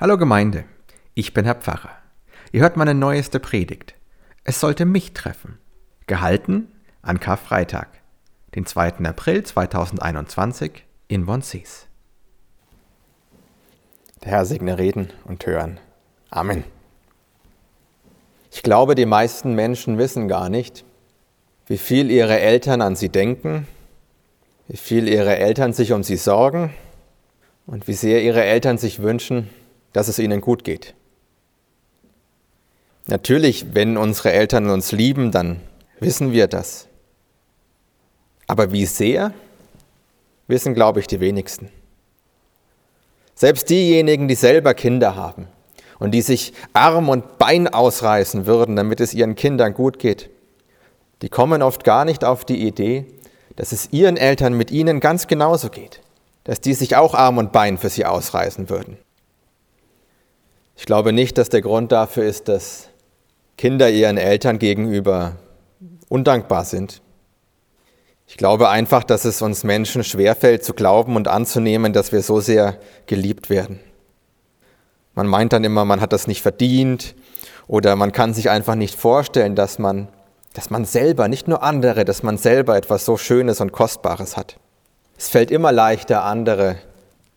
Hallo Gemeinde, ich bin Herr Pfarrer. Ihr hört meine neueste Predigt. Es sollte mich treffen. Gehalten an Karfreitag, den 2. April 2021 in Wonsees. Der Herr segne Reden und Hören. Amen. Ich glaube, die meisten Menschen wissen gar nicht, wie viel ihre Eltern an sie denken, wie viel ihre Eltern sich um sie sorgen und wie sehr ihre Eltern sich wünschen, dass es ihnen gut geht. Natürlich, wenn unsere Eltern uns lieben, dann wissen wir das. Aber wie sehr, wissen, glaube ich, die wenigsten. Selbst diejenigen, die selber Kinder haben und die sich Arm und Bein ausreißen würden, damit es ihren Kindern gut geht, die kommen oft gar nicht auf die Idee, dass es ihren Eltern mit ihnen ganz genauso geht, dass die sich auch Arm und Bein für sie ausreißen würden. Ich glaube nicht, dass der Grund dafür ist, dass Kinder ihren Eltern gegenüber undankbar sind. Ich glaube einfach, dass es uns Menschen schwerfällt zu glauben und anzunehmen, dass wir so sehr geliebt werden. Man meint dann immer, man hat das nicht verdient oder man kann sich einfach nicht vorstellen, dass man, dass man selber, nicht nur andere, dass man selber etwas so Schönes und Kostbares hat. Es fällt immer leichter, andere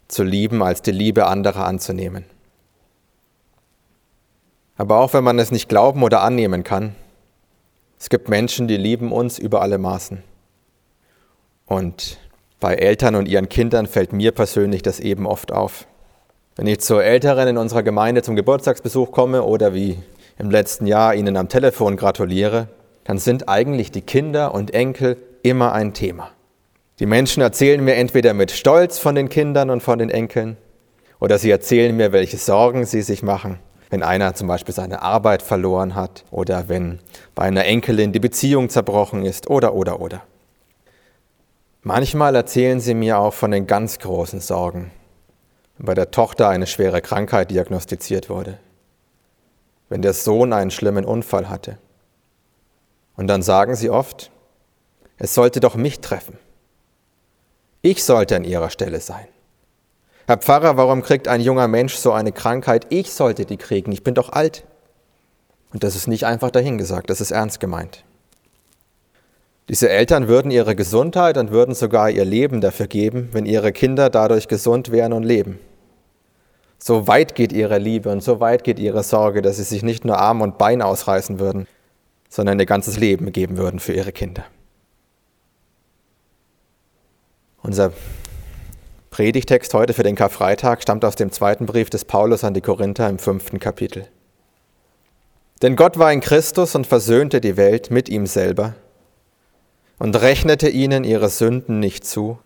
zu lieben, als die Liebe anderer anzunehmen. Aber auch wenn man es nicht glauben oder annehmen kann, es gibt Menschen, die lieben uns über alle Maßen. Und bei Eltern und ihren Kindern fällt mir persönlich das eben oft auf. Wenn ich zu Älteren in unserer Gemeinde zum Geburtstagsbesuch komme oder wie im letzten Jahr ihnen am Telefon gratuliere, dann sind eigentlich die Kinder und Enkel immer ein Thema. Die Menschen erzählen mir entweder mit Stolz von den Kindern und von den Enkeln oder sie erzählen mir, welche Sorgen sie sich machen wenn einer zum Beispiel seine Arbeit verloren hat oder wenn bei einer Enkelin die Beziehung zerbrochen ist oder oder oder. Manchmal erzählen sie mir auch von den ganz großen Sorgen, wenn bei der Tochter eine schwere Krankheit diagnostiziert wurde, wenn der Sohn einen schlimmen Unfall hatte. Und dann sagen sie oft, es sollte doch mich treffen. Ich sollte an ihrer Stelle sein. Herr Pfarrer, warum kriegt ein junger Mensch so eine Krankheit? Ich sollte die kriegen, ich bin doch alt. Und das ist nicht einfach dahingesagt, das ist ernst gemeint. Diese Eltern würden ihre Gesundheit und würden sogar ihr Leben dafür geben, wenn ihre Kinder dadurch gesund wären und leben. So weit geht ihre Liebe und so weit geht ihre Sorge, dass sie sich nicht nur Arm und Bein ausreißen würden, sondern ihr ganzes Leben geben würden für ihre Kinder. Unser Predigtext heute für den Karfreitag stammt aus dem zweiten Brief des Paulus an die Korinther im fünften Kapitel. Denn Gott war in Christus und versöhnte die Welt mit ihm selber und rechnete ihnen ihre Sünden nicht zu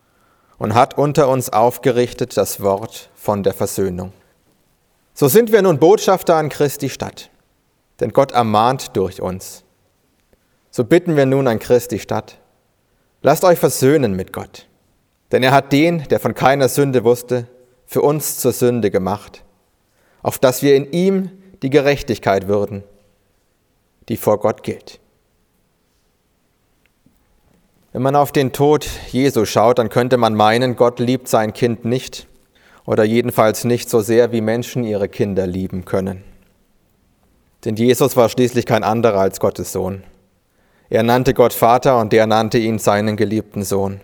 und hat unter uns aufgerichtet das Wort von der Versöhnung. So sind wir nun Botschafter an Christi Stadt, denn Gott ermahnt durch uns. So bitten wir nun an Christi Stadt, lasst euch versöhnen mit Gott. Denn er hat den, der von keiner Sünde wusste, für uns zur Sünde gemacht, auf dass wir in ihm die Gerechtigkeit würden, die vor Gott gilt. Wenn man auf den Tod Jesu schaut, dann könnte man meinen, Gott liebt sein Kind nicht oder jedenfalls nicht so sehr, wie Menschen ihre Kinder lieben können. Denn Jesus war schließlich kein anderer als Gottes Sohn. Er nannte Gott Vater und der nannte ihn seinen geliebten Sohn.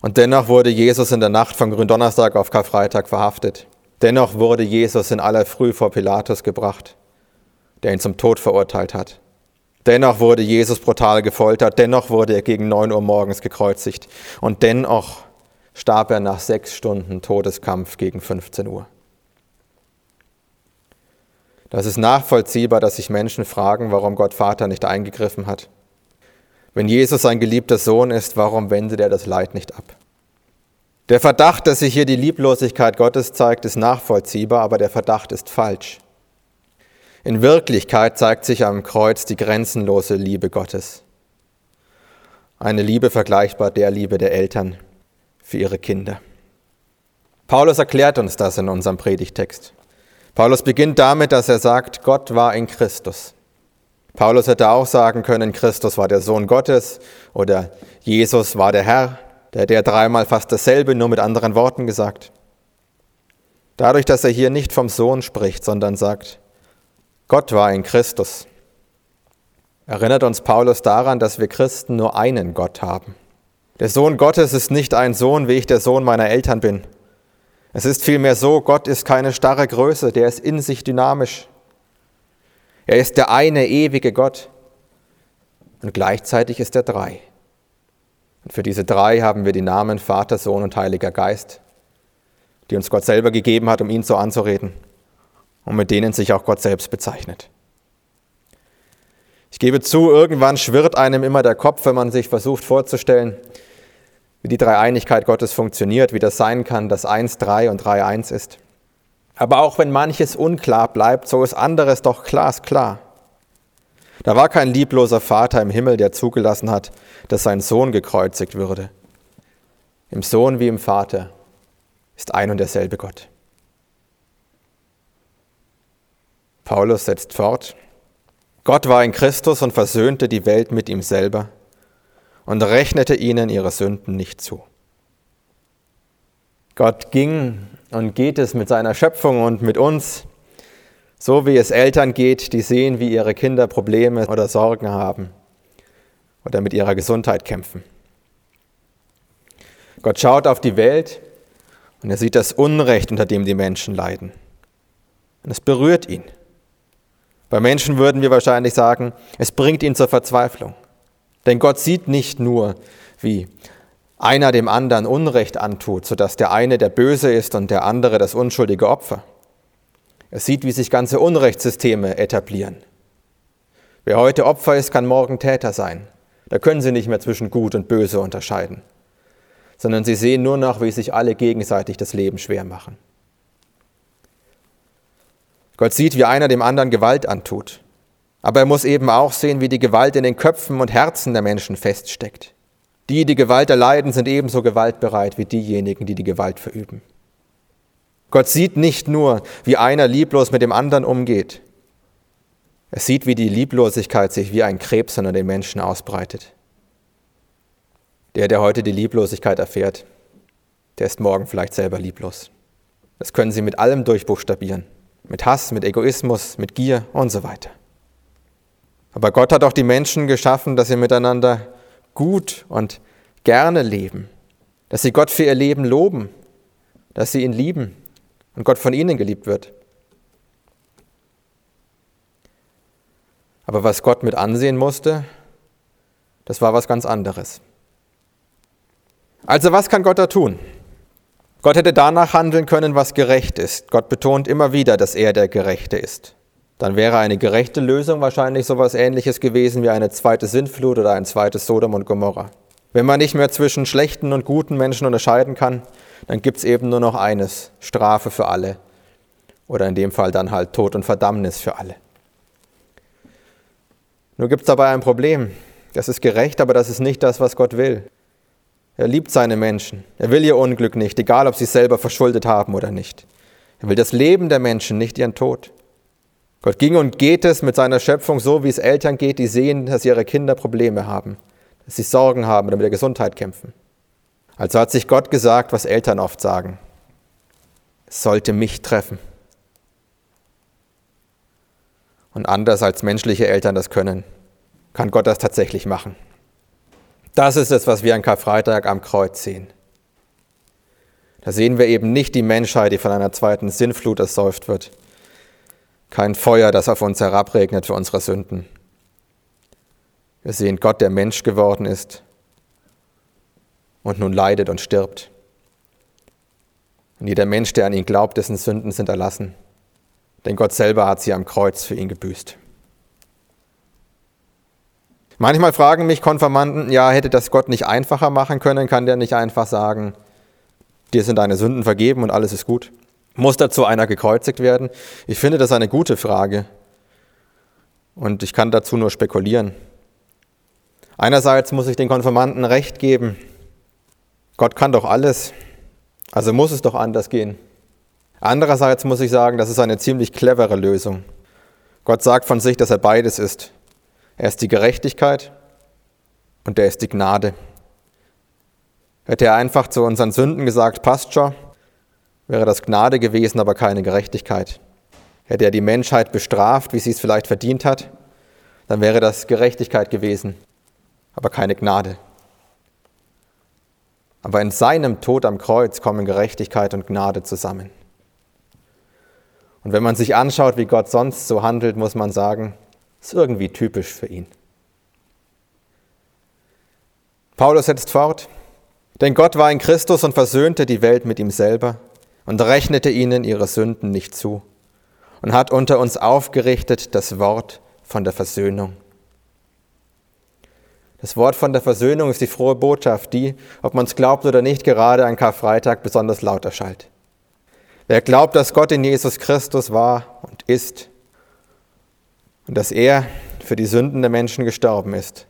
Und dennoch wurde Jesus in der Nacht von Gründonnerstag auf Karfreitag verhaftet. Dennoch wurde Jesus in aller Früh vor Pilatus gebracht, der ihn zum Tod verurteilt hat. Dennoch wurde Jesus brutal gefoltert, dennoch wurde er gegen neun Uhr morgens gekreuzigt und dennoch starb er nach sechs Stunden Todeskampf gegen 15 Uhr. Das ist nachvollziehbar, dass sich Menschen fragen, warum Gott Vater nicht eingegriffen hat. Wenn Jesus ein geliebter Sohn ist, warum wendet er das Leid nicht ab? Der Verdacht, dass sich hier die Lieblosigkeit Gottes zeigt, ist nachvollziehbar, aber der Verdacht ist falsch. In Wirklichkeit zeigt sich am Kreuz die grenzenlose Liebe Gottes. Eine Liebe vergleichbar der Liebe der Eltern für ihre Kinder. Paulus erklärt uns das in unserem Predigtext. Paulus beginnt damit, dass er sagt, Gott war in Christus. Paulus hätte auch sagen können, Christus war der Sohn Gottes oder Jesus war der Herr, der der dreimal fast dasselbe, nur mit anderen Worten gesagt. Dadurch, dass er hier nicht vom Sohn spricht, sondern sagt, Gott war in Christus, erinnert uns Paulus daran, dass wir Christen nur einen Gott haben. Der Sohn Gottes ist nicht ein Sohn, wie ich der Sohn meiner Eltern bin. Es ist vielmehr so, Gott ist keine starre Größe, der ist in sich dynamisch. Er ist der eine ewige Gott und gleichzeitig ist er drei. Und für diese drei haben wir die Namen Vater, Sohn und Heiliger Geist, die uns Gott selber gegeben hat, um ihn so anzureden und mit denen sich auch Gott selbst bezeichnet. Ich gebe zu, irgendwann schwirrt einem immer der Kopf, wenn man sich versucht vorzustellen, wie die Dreieinigkeit Gottes funktioniert, wie das sein kann, dass 1 3 und 3 1 ist. Aber auch wenn manches unklar bleibt, so ist anderes doch glasklar. Da war kein liebloser Vater im Himmel, der zugelassen hat, dass sein Sohn gekreuzigt würde. Im Sohn wie im Vater ist ein und derselbe Gott. Paulus setzt fort, Gott war in Christus und versöhnte die Welt mit ihm selber und rechnete ihnen ihre Sünden nicht zu. Gott ging und geht es mit seiner Schöpfung und mit uns, so wie es Eltern geht, die sehen, wie ihre Kinder Probleme oder Sorgen haben oder mit ihrer Gesundheit kämpfen. Gott schaut auf die Welt und er sieht das Unrecht, unter dem die Menschen leiden. Und es berührt ihn. Bei Menschen würden wir wahrscheinlich sagen, es bringt ihn zur Verzweiflung. Denn Gott sieht nicht nur, wie einer dem anderen Unrecht antut, sodass der eine der Böse ist und der andere das unschuldige Opfer. Er sieht, wie sich ganze Unrechtssysteme etablieren. Wer heute Opfer ist, kann morgen Täter sein. Da können sie nicht mehr zwischen Gut und Böse unterscheiden, sondern sie sehen nur noch, wie sich alle gegenseitig das Leben schwer machen. Gott sieht, wie einer dem anderen Gewalt antut. Aber er muss eben auch sehen, wie die Gewalt in den Köpfen und Herzen der Menschen feststeckt. Die, die Gewalt erleiden, sind ebenso gewaltbereit wie diejenigen, die die Gewalt verüben. Gott sieht nicht nur, wie einer lieblos mit dem anderen umgeht. Er sieht, wie die Lieblosigkeit sich wie ein Krebs unter den Menschen ausbreitet. Der, der heute die Lieblosigkeit erfährt, der ist morgen vielleicht selber lieblos. Das können Sie mit allem durchbuchstabieren. Mit Hass, mit Egoismus, mit Gier und so weiter. Aber Gott hat auch die Menschen geschaffen, dass sie miteinander gut und gerne leben, dass sie Gott für ihr Leben loben, dass sie ihn lieben und Gott von ihnen geliebt wird. Aber was Gott mit ansehen musste, das war was ganz anderes. Also was kann Gott da tun? Gott hätte danach handeln können, was gerecht ist. Gott betont immer wieder, dass er der Gerechte ist. Dann wäre eine gerechte Lösung wahrscheinlich so etwas ähnliches gewesen wie eine zweite Sintflut oder ein zweites Sodom und Gomorra. Wenn man nicht mehr zwischen schlechten und guten Menschen unterscheiden kann, dann gibt es eben nur noch eines, Strafe für alle. Oder in dem Fall dann halt Tod und Verdammnis für alle. Nur gibt es dabei ein Problem. Das ist gerecht, aber das ist nicht das, was Gott will. Er liebt seine Menschen. Er will ihr Unglück nicht, egal ob sie es selber verschuldet haben oder nicht. Er will das Leben der Menschen, nicht ihren Tod. Gott ging und geht es mit seiner Schöpfung so, wie es Eltern geht, die sehen, dass ihre Kinder Probleme haben, dass sie Sorgen haben oder mit der Gesundheit kämpfen. Also hat sich Gott gesagt, was Eltern oft sagen. Es sollte mich treffen. Und anders als menschliche Eltern das können, kann Gott das tatsächlich machen. Das ist es, was wir an Karfreitag am Kreuz sehen. Da sehen wir eben nicht die Menschheit, die von einer zweiten Sinnflut ersäuft wird, kein Feuer, das auf uns herabregnet für unsere Sünden. Wir sehen Gott, der Mensch geworden ist und nun leidet und stirbt. Und jeder Mensch, der an ihn glaubt, dessen Sünden sind erlassen. Denn Gott selber hat sie am Kreuz für ihn gebüßt. Manchmal fragen mich Konfirmanden, ja, hätte das Gott nicht einfacher machen können? Kann der nicht einfach sagen, dir sind deine Sünden vergeben und alles ist gut? Muss dazu einer gekreuzigt werden? Ich finde das eine gute Frage. Und ich kann dazu nur spekulieren. Einerseits muss ich den Konfirmanden recht geben. Gott kann doch alles. Also muss es doch anders gehen. Andererseits muss ich sagen, das ist eine ziemlich clevere Lösung. Gott sagt von sich, dass er beides ist. Er ist die Gerechtigkeit und er ist die Gnade. Hätte er einfach zu unseren Sünden gesagt, passt schon, wäre das Gnade gewesen, aber keine Gerechtigkeit. Hätte er die Menschheit bestraft, wie sie es vielleicht verdient hat, dann wäre das Gerechtigkeit gewesen, aber keine Gnade. Aber in seinem Tod am Kreuz kommen Gerechtigkeit und Gnade zusammen. Und wenn man sich anschaut, wie Gott sonst so handelt, muss man sagen, ist irgendwie typisch für ihn. Paulus setzt fort, denn Gott war in Christus und versöhnte die Welt mit ihm selber und rechnete ihnen ihre Sünden nicht zu und hat unter uns aufgerichtet das Wort von der Versöhnung. Das Wort von der Versöhnung ist die frohe Botschaft, die, ob man es glaubt oder nicht, gerade an Karfreitag besonders laut erschallt. Wer glaubt, dass Gott in Jesus Christus war und ist und dass er für die Sünden der Menschen gestorben ist,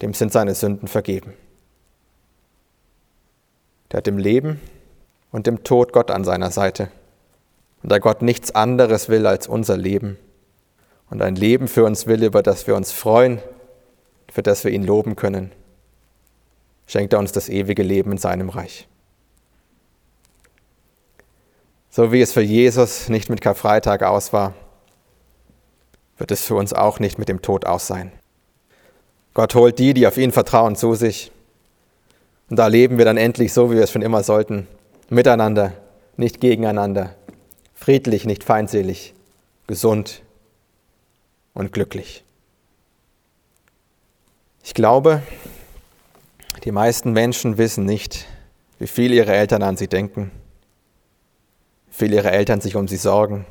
dem sind seine Sünden vergeben. Der hat im Leben und im Tod Gott an seiner Seite. Und da Gott nichts anderes will als unser Leben und ein Leben für uns will, über das wir uns freuen, für das wir ihn loben können, schenkt er uns das ewige Leben in seinem Reich. So wie es für Jesus nicht mit Karfreitag aus war, wird es für uns auch nicht mit dem Tod aus sein. Gott holt die, die auf ihn vertrauen, zu sich. Und da leben wir dann endlich so, wie wir es schon immer sollten, miteinander, nicht gegeneinander, friedlich, nicht feindselig, gesund und glücklich. Ich glaube, die meisten Menschen wissen nicht, wie viel ihre Eltern an sie denken, wie viel ihre Eltern sich um sie sorgen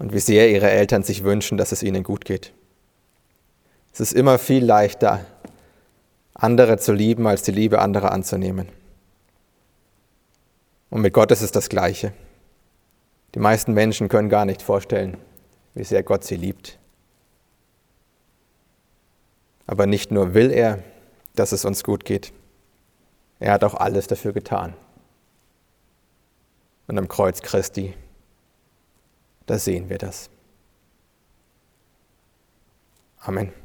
und wie sehr ihre Eltern sich wünschen, dass es ihnen gut geht. Es ist immer viel leichter, andere zu lieben, als die Liebe anderer anzunehmen. Und mit Gott ist es das Gleiche. Die meisten Menschen können gar nicht vorstellen, wie sehr Gott sie liebt. Aber nicht nur will er, dass es uns gut geht, er hat auch alles dafür getan. Und am Kreuz Christi, da sehen wir das. Amen.